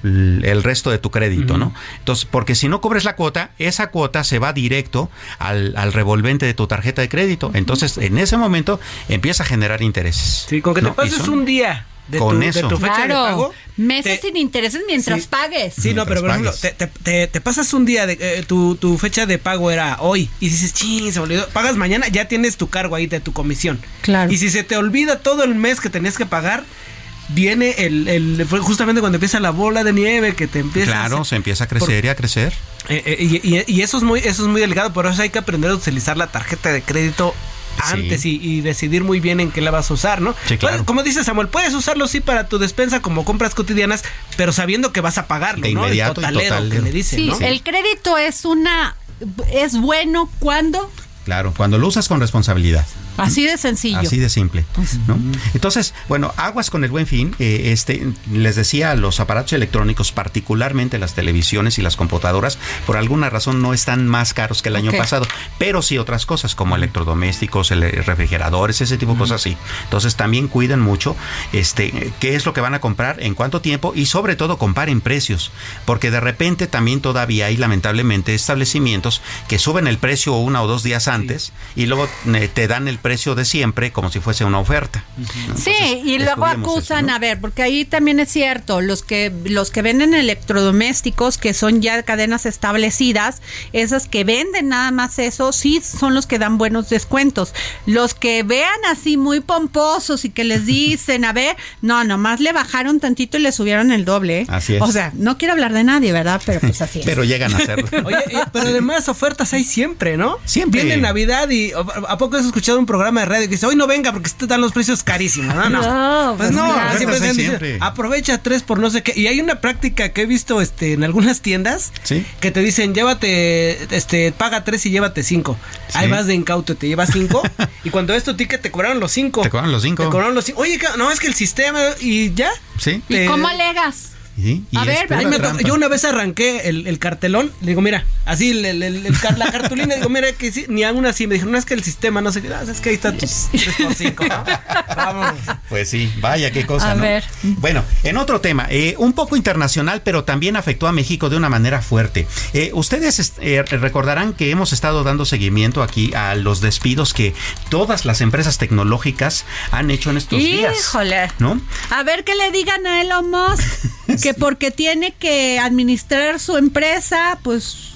el resto de tu crédito, ¿no? Entonces, porque si no cubres la cuota, esa cuota se va directo al, revolvente de tu tarjeta de crédito. Entonces, en ese momento empieza a generar intereses. Sí, con que te pases un día de, con tu, eso. fecha de pago. Meses sin intereses mientras pagues. Sí, no, pero por ejemplo, te, pasas un día de eh, tu, tu, fecha de pago era hoy y dices, ching, se me olvidó. Pagas mañana, ya tienes tu cargo ahí de tu comisión. Claro. Y si se te olvida todo el mes que tenías que pagar, viene el, el, justamente cuando empieza la bola de nieve que te empieza claro se empieza a crecer y a crecer eh, eh, y, eso es muy eso es muy delicado por eso hay que aprender a utilizar la tarjeta de crédito antes y, decidir muy bien en qué la vas a usar, ¿no? Sí, claro. Como dice Samuel, puedes usarlo sí para tu despensa como compras cotidianas, pero sabiendo que vas a pagarlo, de ¿no? Inmediato el total, que le dicen, sí, el crédito es una es bueno cuando Claro, cuando lo usas con responsabilidad. Así de sencillo. Así de simple. ¿no? Entonces, bueno, aguas con el buen fin. Eh, este, les decía, los aparatos electrónicos, particularmente las televisiones y las computadoras, por alguna razón no están más caros que el año pasado, pero sí otras cosas como electrodomésticos, ele- refrigeradores, ese tipo de cosas sí. Entonces también cuiden mucho este, qué es lo que van a comprar, en cuánto tiempo y sobre todo comparen precios, porque de repente también todavía hay lamentablemente establecimientos que suben el precio una o dos días antes y luego eh, te dan el precio de siempre como si fuese una oferta. Sí, y luego eso, acusan, ¿no? a ver, porque ahí también es cierto, los que los que venden electrodomésticos, que son ya cadenas establecidas, esas que venden nada más eso, sí son los que dan buenos descuentos. Los que vean así muy pomposos y que les dicen, a ver, no, nomás le bajaron tantito y le subieron el doble. ¿eh? Así es. O sea, no quiero hablar de nadie, ¿verdad? Pero pues así es. <laughs> Pero llegan a hacerlo. Oye, pero además ofertas hay siempre, ¿no? Siempre. Viene Navidad y ¿a poco has escuchado un programa de radio que dice, hoy no venga porque están los precios carísimos? No, no. <laughs> No, pues pues no, claro. siempre diciendo, siempre. aprovecha tres por no sé qué. Y hay una práctica que he visto este, en algunas tiendas Sí. que te dicen, llévate, este, paga tres y llévate cinco. Ahí vas de incauto, te llevas cinco. <laughs> y cuando ves tu ticket te cobraron los cinco. Te cobran los cinco. Te cobraron los cinco. Oye, no, es que el sistema y ya. Sí. ¿Y te- cómo alegas? Sí, y A ver, Ahí me yo una vez arranqué el, el cartelón, le digo, mira, así el- el- el- el car- la cartulina, <laughs> digo, mira, que sí, ni aún así me dijeron, no es que el sistema, no sé qué, "Ah, es que ahí está tus <laughs> 3 por 5 Vamos. Pues sí, vaya qué cosa. A ¿no? ver. Bueno, en otro tema, eh, un poco internacional, pero también afectó a México de una manera fuerte. Eh, ustedes eh, recordarán que hemos estado dando seguimiento aquí a los despidos que todas las empresas tecnológicas han hecho en estos días. Híjole. ¿No? A ver que le digan a Elon Musk <laughs> que porque tiene que administrar su empresa, pues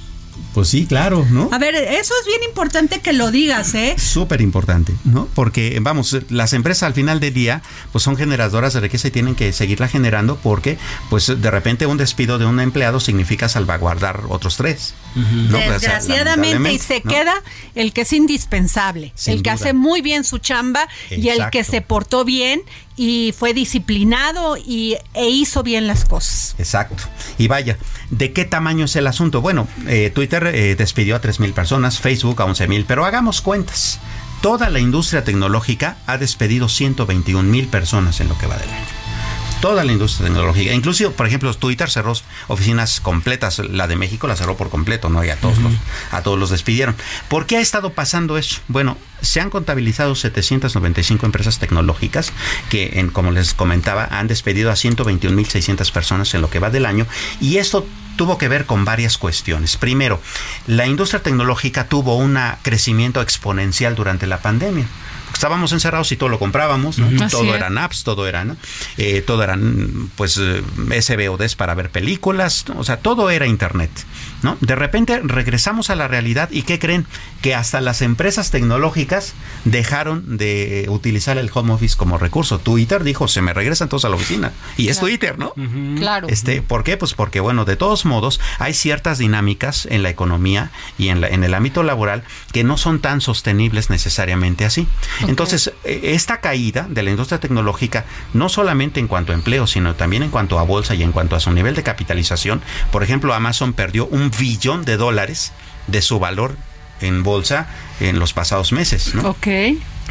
Pues sí, claro, ¿no? a ver, eso es bien importante que lo digas, ¿eh? Súper importante, ¿no? Porque, vamos, las empresas al final del día, pues son generadoras de riqueza y tienen que seguirla generando porque, pues de repente un despido de un empleado significa salvaguardar otros tres. ¿no? O sea, Desgraciadamente y se ¿no? queda el que es indispensable, Sin el que duda. hace muy bien su chamba y el que se portó bien y fue disciplinado y e hizo bien las cosas. Exacto. Y vaya, ¿de qué tamaño es el asunto? Bueno, eh, Twitter eh, despidió a 3.000 personas, Facebook a 11.000, pero hagamos cuentas. Toda la industria tecnológica ha despedido 121.000 personas en lo que va del año. Toda la industria tecnológica, incluso, por ejemplo, Twitter cerró oficinas completas, la de México la cerró por completo, ¿no? Y a todos, los, a todos los despidieron. ¿Por qué ha estado pasando eso? Bueno, se han contabilizado 795 empresas tecnológicas que, en, como les comentaba, han despedido a 121.600 personas en lo que va del año y esto tuvo que ver con varias cuestiones. Primero, la industria tecnológica tuvo un crecimiento exponencial durante la pandemia. Estábamos encerrados y todo lo comprábamos, ¿no? Así todo es. eran apps, todo era, ¿no? Eh, todo eran, pues, eh, SVODs para ver películas, ¿no? o sea, todo era internet, ¿no? De repente regresamos a la realidad y ¿qué creen? Que hasta las empresas tecnológicas dejaron de utilizar el home office como recurso. Twitter dijo, se me regresan todos a la oficina. Y es. Twitter, ¿no? Claro. Este, ¿Por qué? Pues porque, bueno, de todos modos, hay ciertas dinámicas en la economía y en, la- en el ámbito laboral que no son tan sostenibles necesariamente así. Entonces, eh, esta caída de la industria tecnológica, no solamente en cuanto a empleo, sino también en cuanto a bolsa y en cuanto a su nivel de capitalización, por ejemplo, Amazon perdió un billón de dólares de su valor en bolsa en los pasados meses, ¿no? Ok.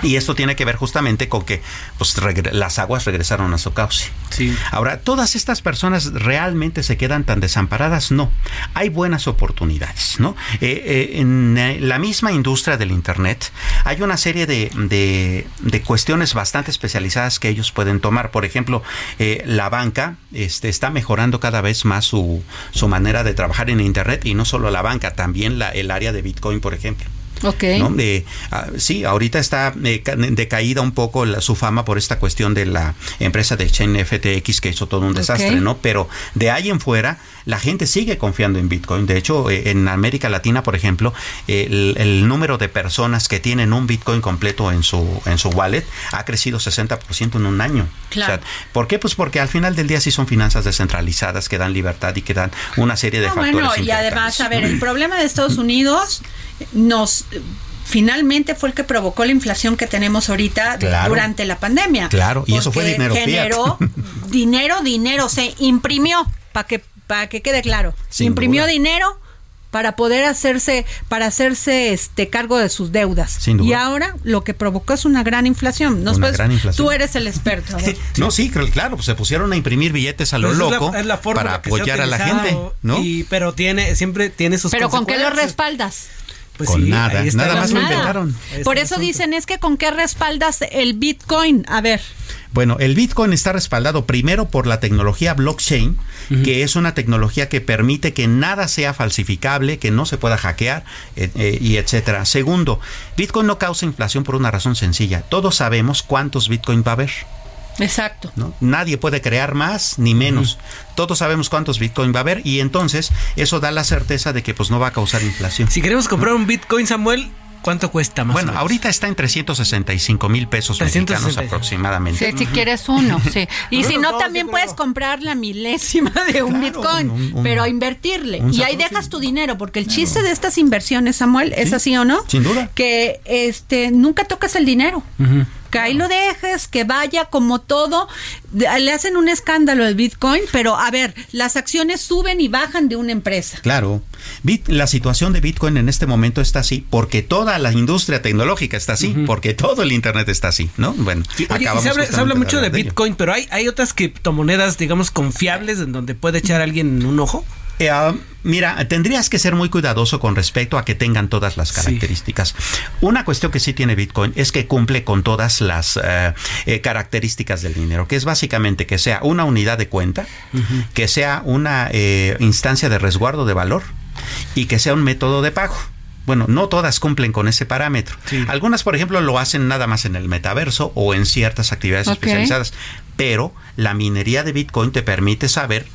Y esto tiene que ver justamente con que pues, las aguas regresaron a su cauce. Sí. Ahora, ¿todas estas personas realmente se quedan tan desamparadas? No. Hay buenas oportunidades, ¿no? Eh, eh, en eh, la misma industria del Internet hay una serie de, de- de cuestiones bastante especializadas que ellos pueden tomar. Por ejemplo, eh, la banca este, está mejorando cada vez más su, su manera de trabajar en Internet y no solo la banca, también la, el área de Bitcoin, por ejemplo. Ok. ¿no? De, ah, sí, ahorita está eh, ca- decaída un poco la- su fama por esta cuestión de la empresa de Chain FTX que hizo todo un desastre. ¿no? Pero de ahí en fuera, la gente sigue confiando en Bitcoin. De hecho, eh, en América Latina, por ejemplo, eh, el, el número de personas que tienen un Bitcoin completo en su, en su wallet ha crecido 60% en un año. Claro. ¿Por qué? Pues porque al final del día sí son finanzas descentralizadas que dan libertad y que dan una serie de Ah, factores. bueno, y además, a ¿no? ver, el problema de Estados Unidos nos finalmente fue el que provocó la inflación que tenemos ahorita Claro. durante la pandemia. Claro, y eso fue dinero fiat. generó <laughs> dinero, dinero, se imprimió para que para que quede claro. Sin imprimió duda. dinero para poder hacerse, para hacerse este cargo de sus deudas. Sin duda. Y ahora lo que provocó es una gran inflación. ¿Nos Una puedes- gran inflación. Tú eres el experto. ver. <laughs> No, sí, cl- claro, pues se pusieron a imprimir billetes a lo Pues es la- loco es la fórmula para se apoyar a la gente, ¿no? Y, pero tiene, siempre tiene sus Pero ¿con qué lo respaldas? Pues Con sí, nada, ahí está nada más lo inventaron. Por eso dicen es que con qué respaldas el Bitcoin. A ver. Bueno, el Bitcoin está respaldado primero por la tecnología blockchain, que es una tecnología que permite que nada sea falsificable, que no se pueda hackear eh, eh, y etcétera. Segundo, Bitcoin no causa inflación por una razón sencilla. Todos sabemos cuántos Bitcoin va a haber. Exacto. ¿no? Nadie puede crear más ni menos. Todos sabemos cuántos Bitcoin va a haber y entonces eso da la certeza de que pues no va a causar inflación. Si queremos comprar un Bitcoin, Samuel, ¿cuánto cuesta más? Bueno, o menos? ahorita está en 365 mil pesos mexicanos 365. aproximadamente. Sí, si quieres uno, sí. <laughs> Y si no, no, también puedes comprar la milésima de un Bitcoin, un- un- pero invertirle. un Y ahí dejas tu dinero, porque el chiste de estas inversiones, Samuel, ¿es así o no? Sin duda. Que este nunca tocas el dinero. Que ahí lo dejes, que vaya como todo. Le hacen un escándalo al Bitcoin, pero a ver, las acciones suben y bajan de una empresa. Claro. Bit- la situación de Bitcoin en este momento está así porque toda la industria tecnológica está así, porque todo el Internet está así, ¿no? Bueno, Oye, se, habla, se habla mucho de ello. Bitcoin, pero hay, hay otras criptomonedas, digamos, confiables en donde puede echar alguien un ojo. Eh, ah, mira, tendrías que ser muy cuidadoso con respecto a que tengan todas las características. Una cuestión que sí tiene Bitcoin es que cumple con todas las eh, eh, características del dinero, que es básicamente que sea una unidad de cuenta, que sea una eh, instancia de resguardo de valor y que sea un método de pago. Bueno, no todas cumplen con ese parámetro. Algunas, por ejemplo, lo hacen nada más en el metaverso o en ciertas actividades especializadas, pero la minería de Bitcoin te permite saber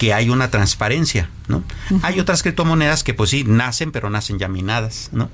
que hay una transparencia, ¿no? Hay otras criptomonedas que pues sí nacen, pero nacen ya minadas, ¿no?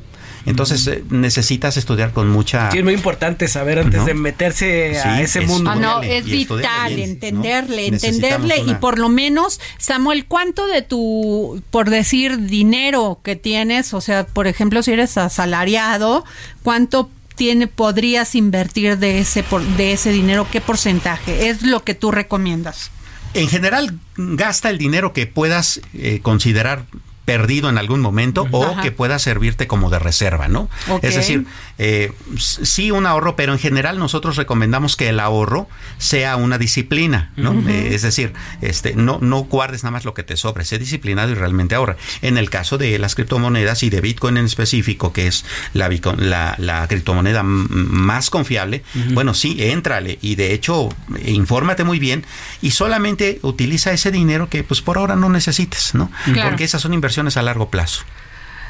Entonces eh, necesitas estudiar con mucha Sí, es muy importante saber antes ¿No? de meterse a ese es- mundo. Ah, no, es vital bien, ¿no? entenderle, entenderle y por lo menos, Samuel, ¿cuánto de tu, por decir, dinero que tienes, o sea, por ejemplo, si eres asalariado, cuánto tiene podrías invertir de ese por, de ese dinero? ¿Qué porcentaje es lo que tú recomiendas? En general, gasta el dinero que puedas eh, considerar perdido en algún momento o Ajá. que pueda servirte como de reserva, ¿no? Es decir, eh, sí un ahorro, pero en general nosotros recomendamos que el ahorro sea una disciplina, ¿no? Eh, es decir, este, no, no guardes nada más lo que te sobre, sé disciplinado y realmente ahorra. En el caso de las criptomonedas y de Bitcoin en específico, que es la, la, la criptomoneda más confiable, bueno, sí, éntrale y de hecho, infórmate muy bien y solamente utiliza ese dinero que pues por ahora no necesites, ¿no? Claro. Porque esas son inversiones a largo plazo.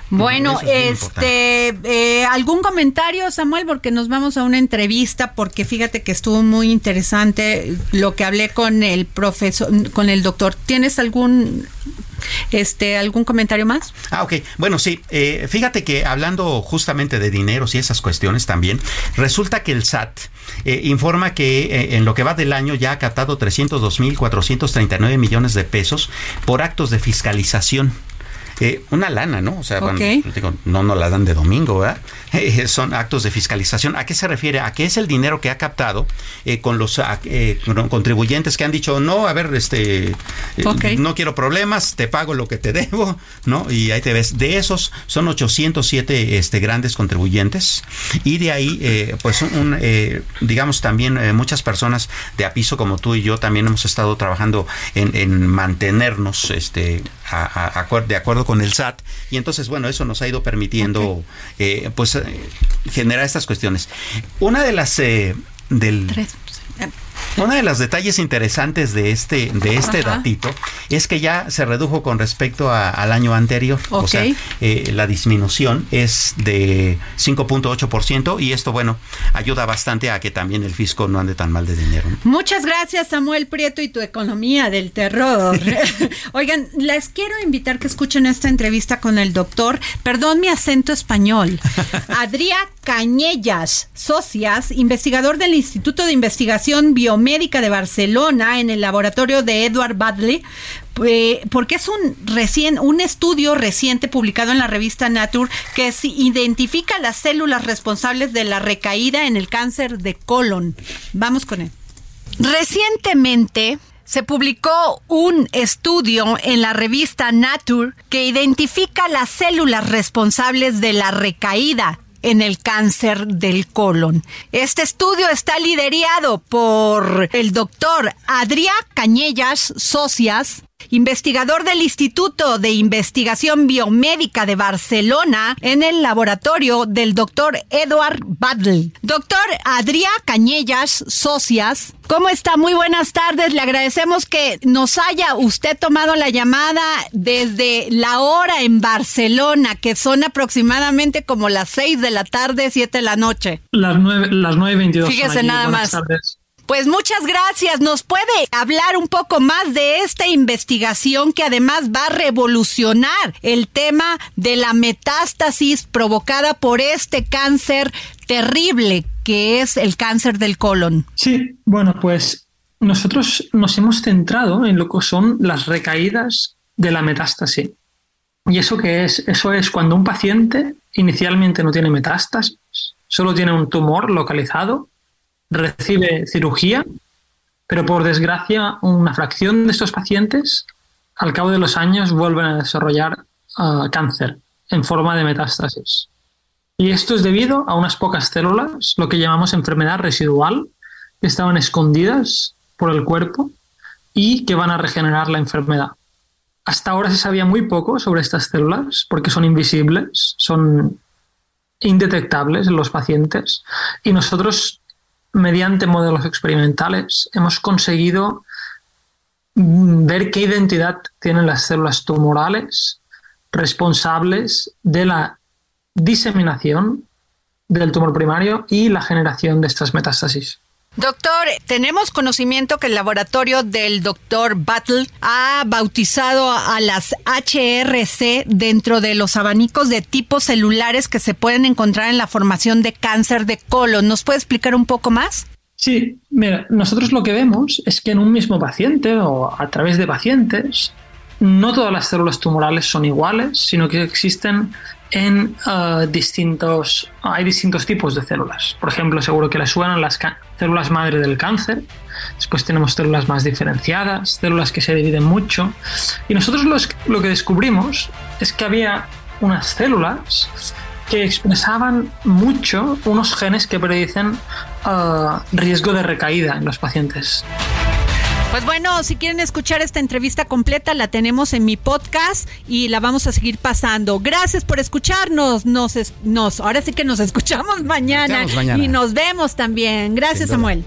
Bueno, es este, eh, algún comentario, Samuel, porque nos vamos a una entrevista, porque fíjate que estuvo muy interesante lo que hablé con el profesor, con el doctor. ¿Tienes algún, este, algún comentario más? Ah, ok. Bueno, sí. eh, fíjate que hablando justamente de dineros y esas cuestiones también, resulta que el SAT eh, informa que eh, en lo que va del año ya ha captado 302.439 millones de pesos por actos de fiscalización. Eh, una lana, ¿no? O sea, bueno, Ok. digo, no nos la dan de domingo, ¿verdad? <laughs> Eh, son actos de fiscalización. ¿A qué se refiere? A que es el dinero que ha captado eh, con los ah, eh, con contribuyentes que han dicho, no, a ver, este, no quiero problemas, te pago lo que te <laughs> debo, ¿no? Y ahí te ves. De esos son 807 este, grandes contribuyentes y de ahí, eh, pues, un, eh, digamos, también eh, muchas personas de a piso como tú y yo también hemos estado trabajando en, en mantenernos este, a- a- acuer- de acuerdo con el SAT. Y entonces, bueno, eso nos ha ido permitiendo, eh, pues, eh, generar estas cuestiones. Una de las... eh, del, uno de los detalles interesantes de este, de este Ajá. datito es que ya se redujo con respecto a- al año anterior. O Ok. sea, eh, la disminución es de 5.8% y esto, bueno, ayuda bastante a que también el fisco no ande tan mal de dinero. ¿no? Muchas gracias, Samuel Prieto, y tu economía del terror. <laughs> Oigan, les quiero invitar que escuchen esta entrevista con el doctor, perdón mi acento español, Adrià Cañellas, socias, investigador del Instituto de Investigación Biomédica de Barcelona en el laboratorio de Edward Badley, eh, porque es un recién un estudio reciente publicado en la revista Nature que identifica las células responsables de la recaída en el cáncer de colon. Vamos con él. Recientemente se publicó un estudio en la revista Nature que identifica las células responsables de la recaída en el cáncer del colon. Este estudio está liderado por el doctor Adrià Cañellas Socias, investigador del Instituto de Investigación Biomédica de Barcelona en el laboratorio del doctor Edward Badl. Doctor Adrià Cañellas Socias, ¿cómo está? Muy buenas tardes. Le agradecemos que nos haya usted tomado la llamada desde la hora en Barcelona, que son aproximadamente como las 6 de la tarde, 7 de la noche. Las 9, las 9.22. Fíjese nada más. Pues muchas gracias. ¿Nos puede hablar un poco más de esta investigación que además va a revolucionar el tema de la metástasis provocada por este cáncer terrible que es el cáncer del colon? Sí, bueno, pues nosotros nos hemos centrado en lo que son las recaídas de la metástasis. ¿Y eso qué es? Eso es cuando un paciente inicialmente no tiene metástasis, solo tiene un tumor localizado recibe cirugía, pero por desgracia una fracción de estos pacientes al cabo de los años vuelven a desarrollar ah, cáncer en forma de metástasis. Y esto es debido a unas pocas células, lo que llamamos enfermedad residual, que estaban escondidas por el cuerpo y que van a regenerar la enfermedad. Hasta ahora se sabía muy poco sobre estas células porque son invisibles, son indetectables en los pacientes y nosotros mediante modelos experimentales, hemos conseguido ver qué identidad tienen las células tumorales responsables de la diseminación del tumor primario y la generación de estas metástasis. Doctor, tenemos conocimiento que el laboratorio del doctor Battle ha bautizado a las HRC dentro de los abanicos de tipos celulares que se pueden encontrar en la formación de cáncer de colon. ¿Nos puede explicar un poco más? Sí, mira, nosotros lo que vemos es que en un mismo paciente o a través de pacientes, no todas las células tumorales son iguales, sino que existen en uh, distintos, hay distintos tipos de células. Por ejemplo, seguro que le suenan las células madre del cáncer. Después tenemos células más diferenciadas, células que se dividen mucho. Y nosotros lo que descubrimos es que había unas células que expresaban mucho unos genes que predicen uh, riesgo de recaída en los pacientes. Pues bueno, si quieren escuchar esta entrevista completa, la tenemos en mi podcast y la vamos a seguir pasando. Gracias por escucharnos. Nos, nos ahora sí que <laughs> nos escuchamos mañana, y nos vemos también. Gracias, Samuel.